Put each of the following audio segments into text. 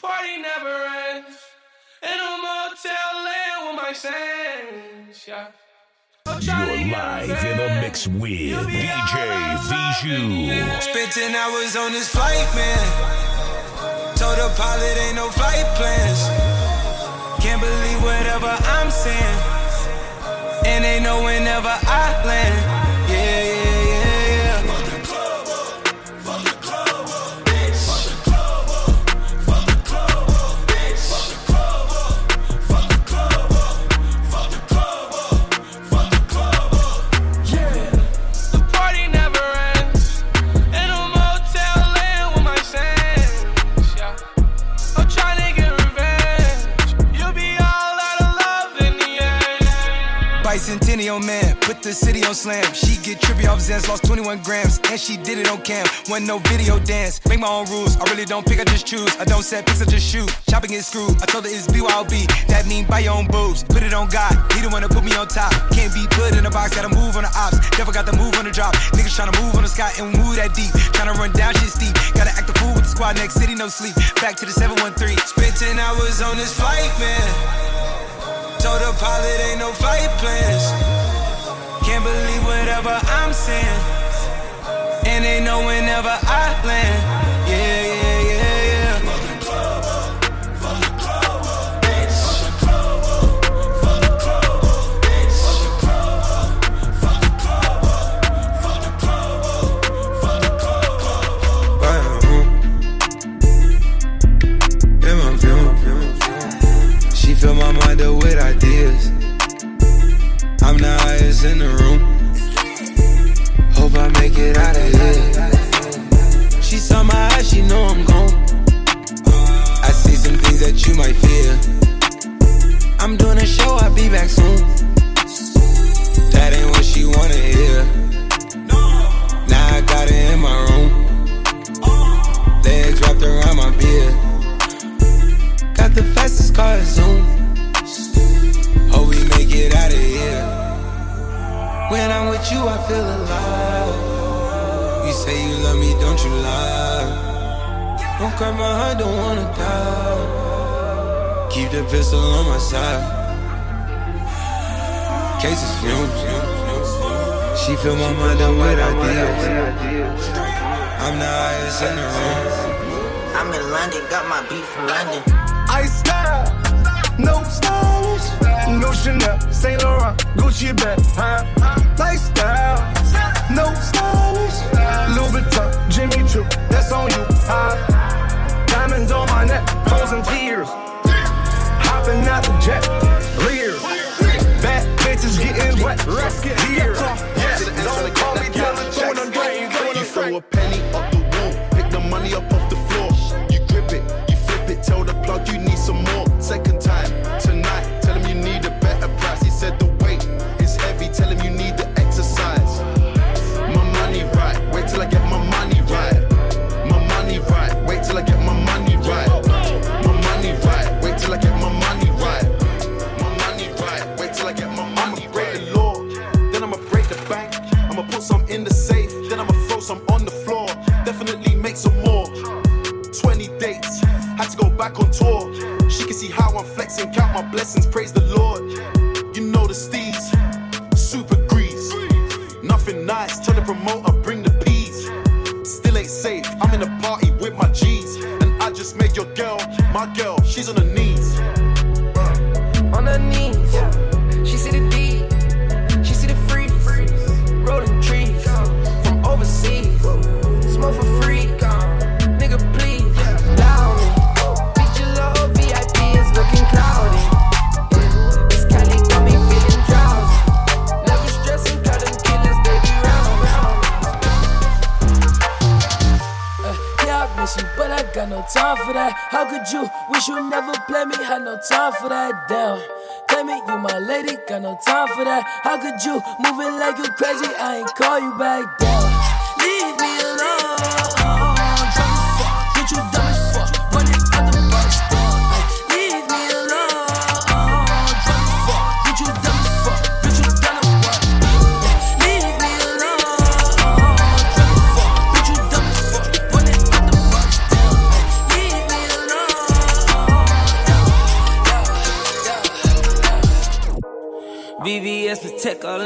party never ends. In a motel land with my friends, yeah. You're live in the mix with DJ Bijou. Spent 10 hours on this flight, man. Told the pilot ain't no flight plans. Can't believe whatever I'm saying. And they know whenever I land. End. Bicentennial man, put the city on slam. She get trippy off Zans, lost 21 grams, and she did it on cam. Wasn't no video dance. Make my own rules. I really don't pick, I just choose. I don't set picks, I just shoot. Chopping is screwed. I told her it's BYOB. That mean buy your own boobs. Put it on God. He the one to put me on top. Can't be put in a box, gotta move on the ops. Never got the move on the drop. Niggas tryna move on the sky and move that deep. Tryna run down shit steep. Gotta act the fool with the squad next city, no sleep. Back to the 713. Spent 10 hours on this flight, man. Told the pilot ain't no flight plans. Can't believe whatever I'm saying. And they know whenever I land. Yeah, yeah, When you, I feel alive. You say you love me, don't you lie? Don't cry my heart, don't wanna die. Keep the pistol on my side. Cases fumes. She fill my mind up with ideas. I'm the highest in the room. I'm in London, got my beat from London. Ice style, no stylish, no Chanel, Saint Laurent, Gucci bag, huh? Lifestyle, no stylish, Louis Vuitton, Jimmy Choo, that's on you, huh? Diamonds on my neck, frozen tears, hopping out the jet, leers, bad bitches getting wet, here, yes, don't call me till the and drain, You throw a penny up the wall, pick the money up off the floor. You grip it, you flip it, tell the plug you need some more. Girl, she's on her knees. For that. Damn. Claim it, you my lady, got no time for that. How could you move it like you crazy? I ain't call you back down. Leave me alone.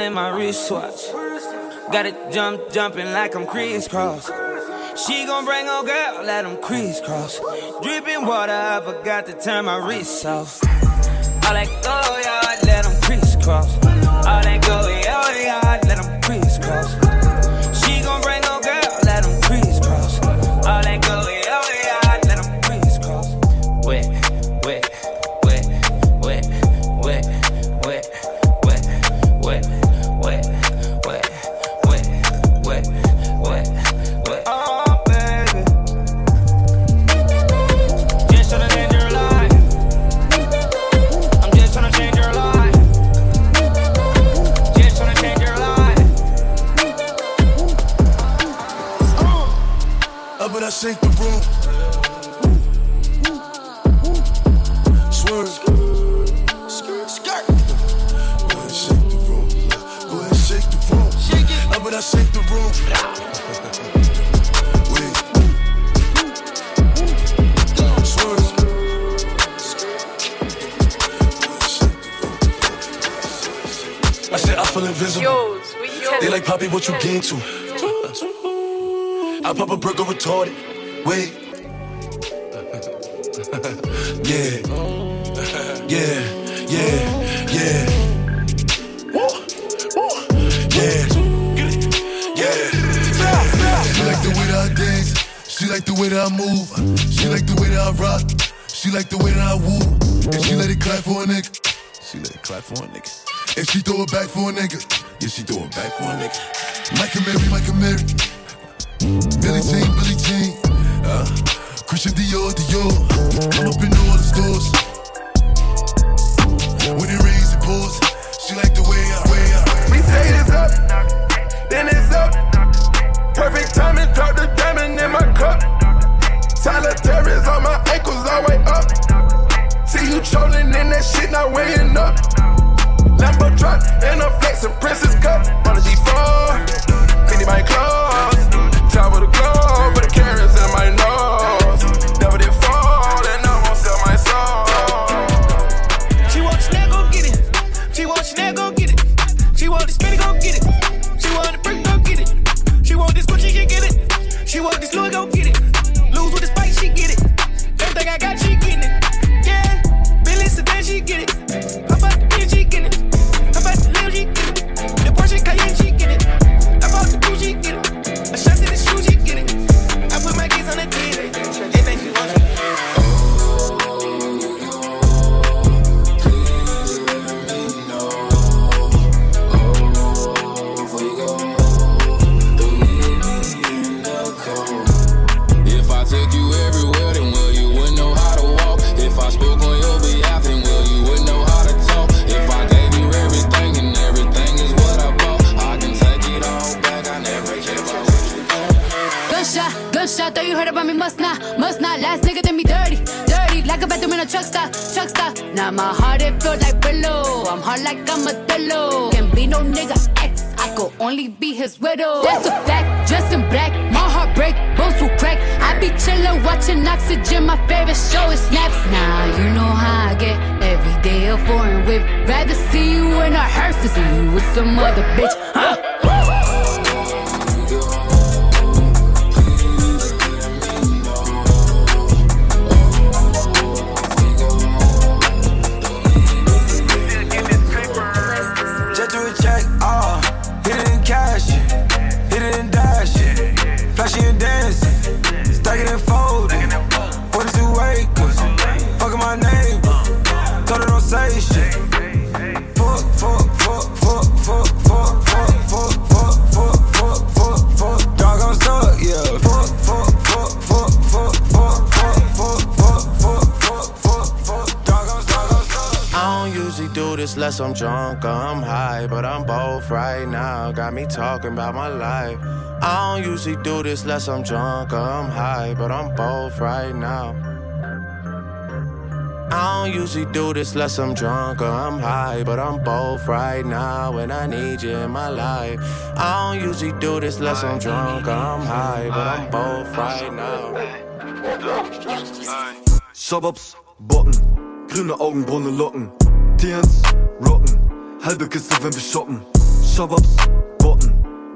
In my wristwatch. Got it jump, jumping like I'm crisscross. She gon' bring her girl, let them crisscross. Dripping water, I forgot to turn my wrist off. All that go yard, let them crisscross. All that go yard, let them crisscross. Feel invisible. Yo. They like Poppy, what you gain to? I pop a brick or retarded. Wait. yeah. Yeah. Yeah. Yeah. Yeah. Yeah. She like the way that I dance. She like the way that I move. She like the way that I rock. She like the way that I woo. And she let it clap for a nigga. She let it clap for a nigga. And she throw it back for a nigga. Yeah, she throw back for a nigga. Micah Mary, Micah Mary. Billy Jean, Billy Jean. Uh, Christian Dior, Dior. I'm up in all the stores. When it rains, it pours. She like the way I, way I. We say it's up, then it's up. Perfect timing, drop the diamond in my cup. Solitaires on my ankles, all way up. See you trolling in that shit, not weighing up. Lambo truck and a flex and princess cup in a hearse to see you with some other bitch. Huh? Don't usually do this unless I'm drunk or I'm high, but I'm both right now. Got me talking about my life. I don't usually do this unless I'm drunk or I'm high, but I'm both right now. I don't usually do this unless I'm drunk or I'm high, but I'm both right now, and I need you in my life. I don't usually do this unless I'm drunk or I'm high, but I'm both right now. Shababs, Botten, grüne Augenbraune Locken, TNs, Rocken, halbe Kiste, wenn wir shoppen. Shababs, Botten,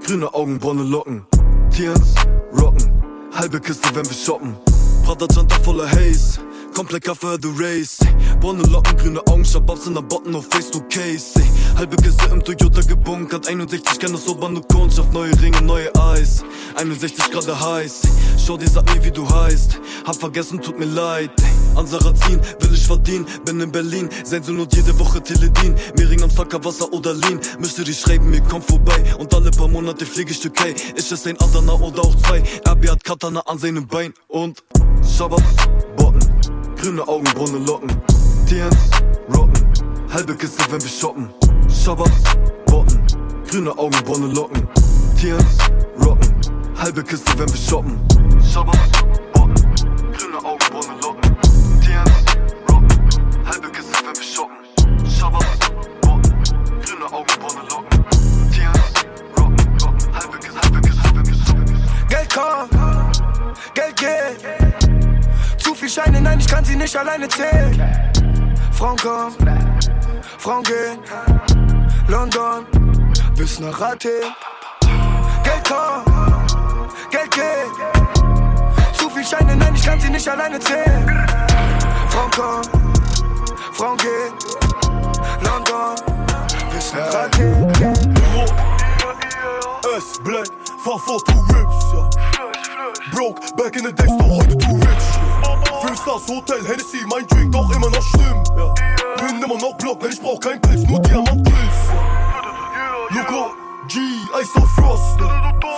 grüne Augen, braune Locken. Tierens, Rocken, halbe Kiste, wenn wir shoppen. Prada Janta voller Haze, komplett Kaffee, du Race. Braune Locken, grüne Augen, Shababs in der Botten, auf Face, du Case. Halbe Kiste im Toyota gebunkert, 61 kann das Kundschaft, neue Ringe, neue Eis. 61 Grad heiß, schau dir, sag mir, wie du heißt. Hab vergessen, tut mir leid. An Sarazin will ich verdienen, bin in Berlin, sein Sohn und jede Woche Teledin. Mehring am Sacker, Wasser oder Lean. Müsste die schreiben, mir komm vorbei. Und alle paar Monate fliege ich Türkei. Ist es ein Adana oder auch zwei? RB hat Katana an seinem Bein und Shababs, Botten, grüne Augen, braune Locken. Tiens, Rocken, halbe Kiste, wenn wir shoppen. Shababs, Botten, grüne Augen, braune Locken. Tiens, Rocken, halbe Kiste, wenn wir shoppen. Shababs, Botten, grüne Augen, kann sie nicht alleine zählen. Frauen kommen, Frauen gehen. London bis nach Athen. Geld kommt, Geld geht. Zu viel Scheine, nein, ich kann sie nicht alleine zählen. Frauen kommen, Frauen gehen. London bis nach Athen. S Black, fahr vor two Rips, ja. Broke, back in the days, doch heute too rich. Ja. Fünf Stars Hotel, Hennessy, mein Drink, doch immer noch schlimm, ja. Bin immer noch Block, denn ich brauch kein Pilz, nur Diamant-Pilz, ja. Loco, G, Ice of Frost.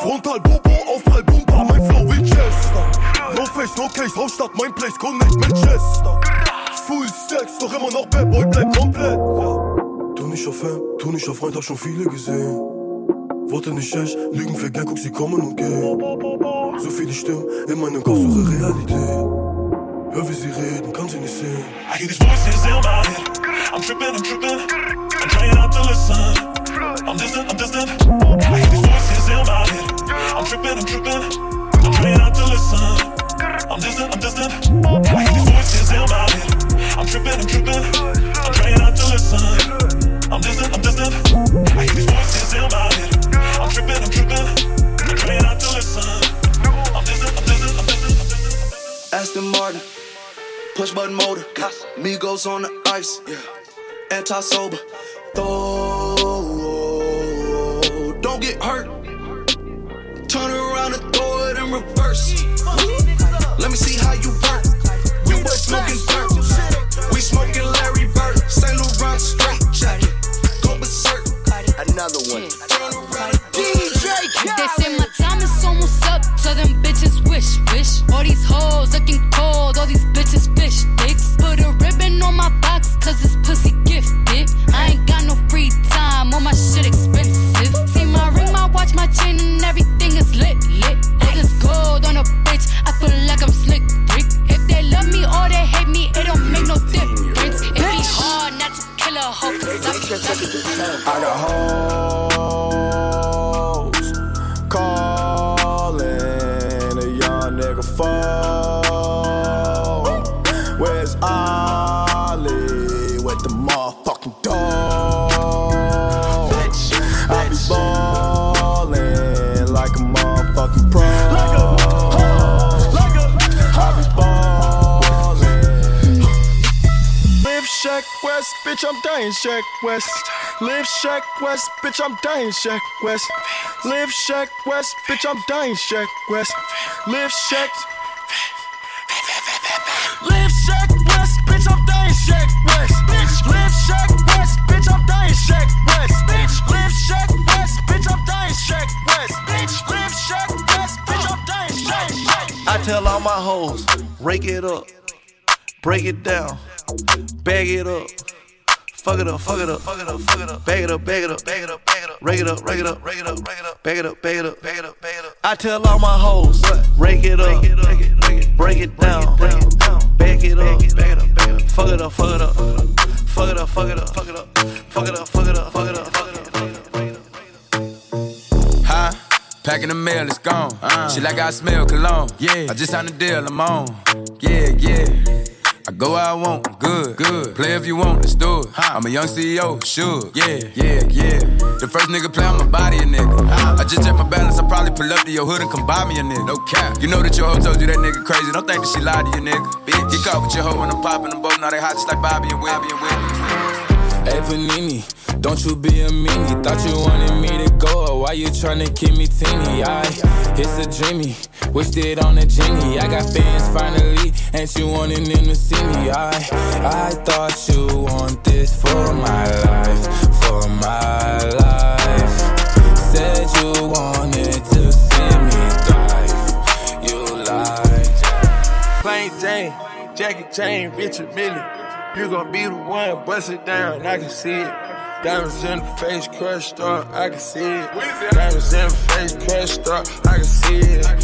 Frontal, Bobo, Aufprall, Bumper, mein Flow Winchester. No face, no case, Hauptstadt, mein Place, Connect, Manchester. Full Stacks, doch immer noch Bad Boy, bleib komplett, ja. Tu auf Fan, tu nicht auf Freund, hab schon viele gesehen. Worte nicht echt, Lügen für Geld, guck, sie kommen und gehen. So viele Stimmen in meinem Kopf, suche Realität. Hör, wie sie reden, kann sie nicht sehen. I hear these voices in my head. I'm tripping, I'm tripping. I'm trying not to listen. I'm distant, I'm distant. I hear these voices in my head. I'm tripping, I'm tripping. I'm trying not to listen. I'm distant, I'm distant. I hear these voices in my head. I'm tripping, I'm tripping. I'm trying not to listen. I'm distant, I'm distant. I hear these voices in my head. I'm tripping, I'm tripping. I'm trying not to listen. I'm distant, I'm distant, I'm distant. Aston Martin, push button motor. Migos on the ice, Yeah. anti sober. Throw, don't get hurt. Turn around and throw it in reverse. Let me see how you work. You boys smoking dirt. We smoking Larry Bird. Saint Laurent straight jacket. Go berserk. Another one. DJ They say my time is almost up, so them bitches wish, wish. All these hoes looking cold, all these bitches fish sticks. Put a ribbon on my box, cause it's pussy gifted. I ain't got no free time, all my shit expensive. See my ring, my watch, my chain, and everything is lit, lit. All this gold on a bitch, I feel like I'm slick, Rick. If they love me or they hate me, it don't make no difference. It be hard not to kill a hoe, cause I I got hoes bitch, I'm dying Shack West. Live Shack West, bitch, I'm dying Shack West. Live Shack West, bitch, I'm dying Shack West. Live Shack. Live Shack West, bitch, I'm dying Shack West. Live Shack West, bitch, I'm dying Shack West. Live Shack West, bitch, I'm dying Shack West. Live Shack West, bitch, I'm dying Shack West. I tell all my hoes, rake it up, break it down, bag it up. Fuck it up, fuck it up, fuck it up, fuck it up, bag it up, bag it up, bag it up, bag it up, rake it up, rake it up, rake it up, rake it up, bag it up, bag it up, bag it up, bag it up. I tell all my hoes, rake it up, break it down, bag it up, bag it up, bag it up, fuck it up, fuck it up, fuck it up, fuck it up, fuck it up, fuck it up, fuck it up, fuck it up, fuck it up. Huh? Packing the mail, it's gone. She like I smell cologne. Yeah. I just signed a deal, I'm on. Yeah, yeah. I Go where I want, good, good. Play if you want, let's do it. I'm a young CEO, sure. Yeah, yeah, yeah. The first nigga play on my body, a nigga. I just check my balance, I probably pull up to your hood and come buy me a nigga. No cap. You know that your hoe told you that nigga crazy. Don't think that she lied to you, nigga. Bitch, get caught with your hoe when I'm popping them both. Now they hot just like Bobby and Webby and Whitney. Hey Panini, don't you be a meanie. Thought you wanted me to go, why you tryna keep me teeny? I, it's a dreamy, wished it on a genie. I got fans finally, and you wanted them to see me. I, I thought you want this for my life, for my life. Said you wanted to see me thrive, you lied. Plain Jane, Jackie Chain, Richard Mille. You gon' be the one, bust it down, I can see it. Diamonds in the face, crushed up, I can see it. Diamonds in the face, crushed up, I can see it.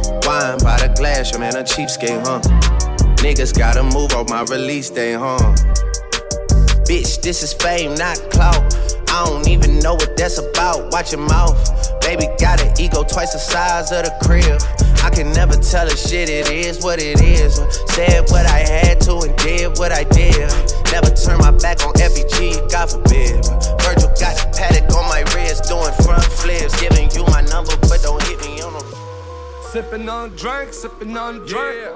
Wine by the glass, your man a cheapskate, huh? Niggas gotta move on my release day, huh? Bitch, this is fame, not clout. I don't even know what that's about. Watch your mouth. Baby got an ego twice the size of the crib. I can never tell a shit, it is what it is. Said what I had to and did what I did. Never turn my back on FBG, God forbid. Virgil got a Patek on my wrist, doing front flips. Giving you my number, but don't hit me on. Sipping on a drink, sipping on a drink.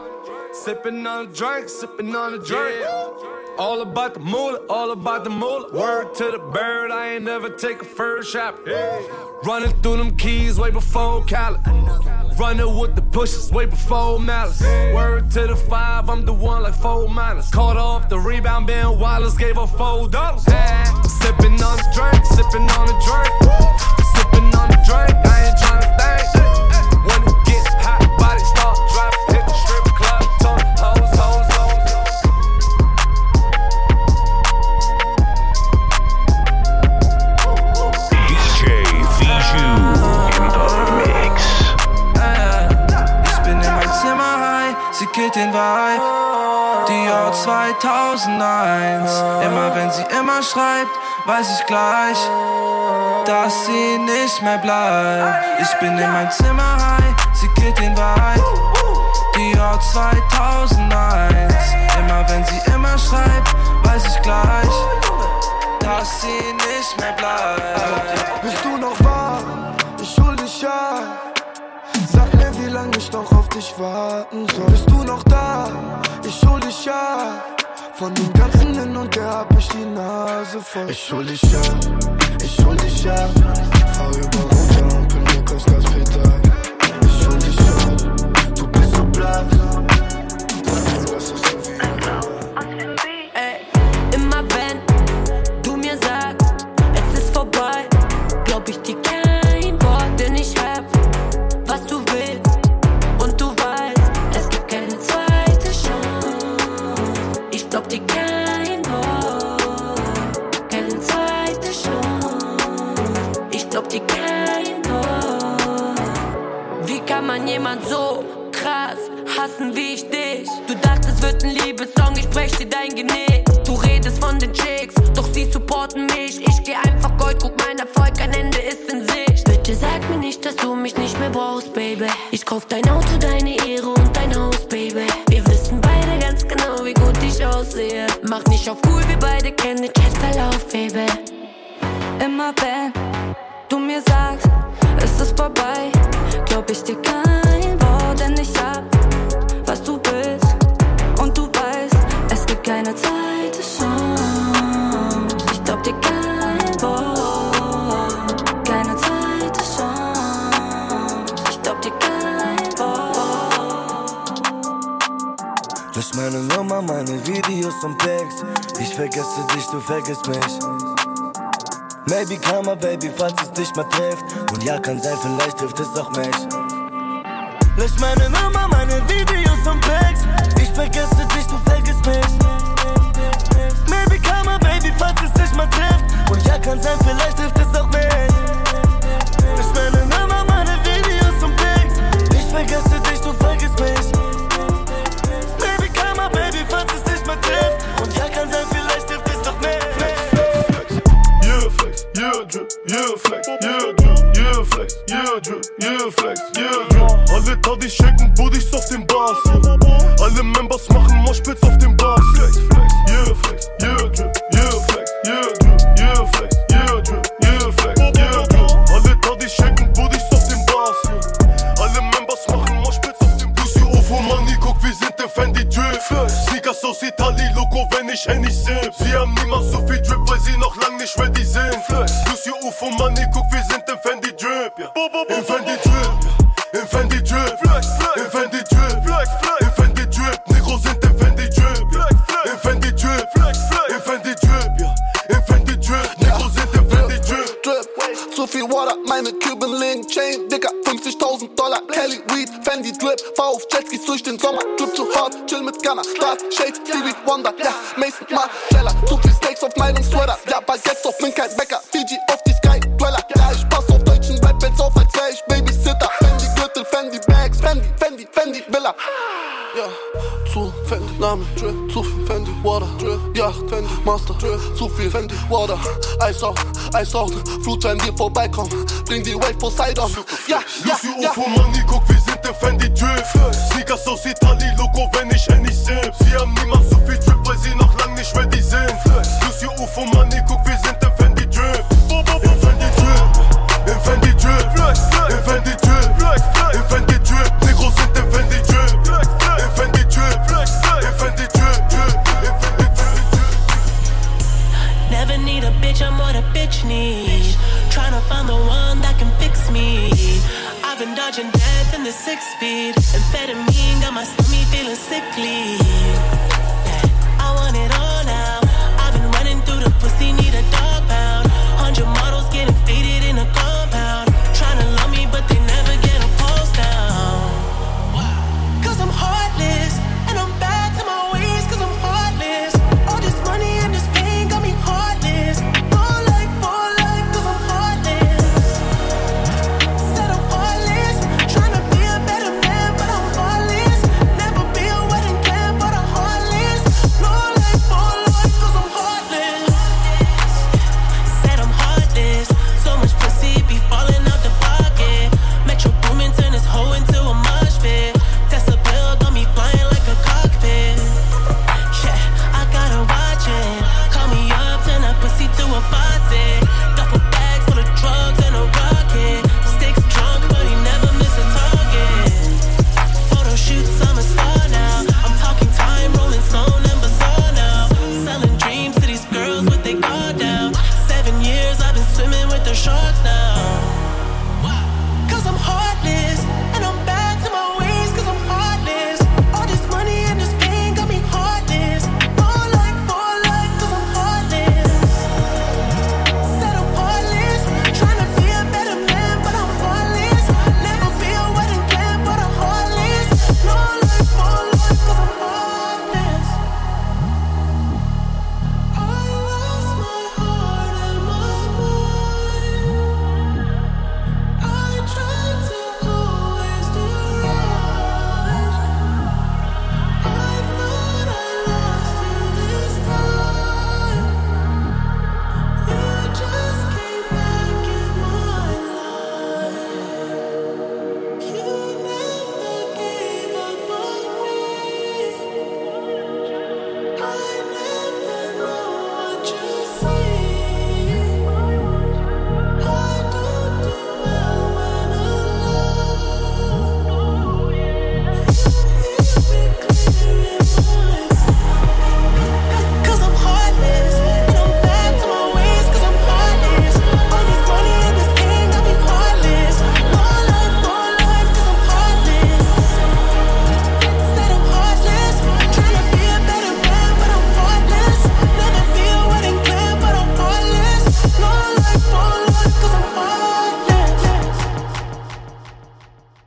Sipping on a drink, sipping on a drink. All about the moolah, all about the moolah. Word to the bird, I ain't never take a first shot. Running through them keys way before Cali. Running with the pushes way before malice. Word to the five, I'm the one like four minus. Caught off the rebound, Ben Wallace gave her four dollars. Sipping on a drink, sipping on a drink. Sipping on a drink, I ain't tryna den Vibe. Dior 2001. Immer wenn sie immer schreibt, weiß ich gleich, dass sie nicht mehr bleibt. Ich bin in mein Zimmer high, sie killt den Vibe. Dior 2001. Immer wenn sie immer schreibt, weiß ich gleich, dass sie nicht mehr bleibt. Bist du noch ich warten soll. Bist du noch da? Ich hol dich ja. Von dem ganzen Hin und Her hab ich die Nase voll. Ich hol dich ja, ich hol dich ja. Fahr über Rote Ampel, Druck aufs Gaspedal. Ich hol dich ja, du bist so blass. du mir sagst, es ist vorbei, glaub ich dir kein Wort, denn ich hab, was du willst. Und du weißt, es gibt keine Zeit, Chance. Ich glaub dir kein Wort, keine Zeit, Chance. Ich glaub dir kein Wort. Lösch meine Nummer, meine Videos und Texte. Ich vergesse dich, du vergisst mich. Maybe Karma, Baby, falls es dich mal trifft. Und ja, kann sein, vielleicht trifft es auch mich. Lösch meine Nummer, meine Videos und Packs. Ich vergesse dich, du vergisst mich. Maybe Karma, Baby, falls es dich mal trifft. Und ja, kann sein, vielleicht trifft es auch mich. Big Wonder, ja, Maison Margiela Zog die Snakes my long Sweater, Yeah, Baguettes auf bin kein Bäcker Fiji off die Sky, Dweller, Yeah, ich pass auf deutschen Rap jetzt auf, als wär ich Babysitter Fendi Gürtel, Fendi Bags, Fendi, Fendi, Fendi Villa. Yeah, zu Fendi, Name, Drill, zu viel Fendi, Water, Drill, Yacht, Fendi, Master, Drill, zu viel Fendi, Water, Eis auf, Eis auf, Flut, wenn wir vorbeikommen, bring die Wave Poseidon, ja, Yeah, yeah, ja. UFO, Manni, guck, wir sind der Fendi Drill, Sneakers aus Italien, Loco, wenn ich Henny seh with the shorts now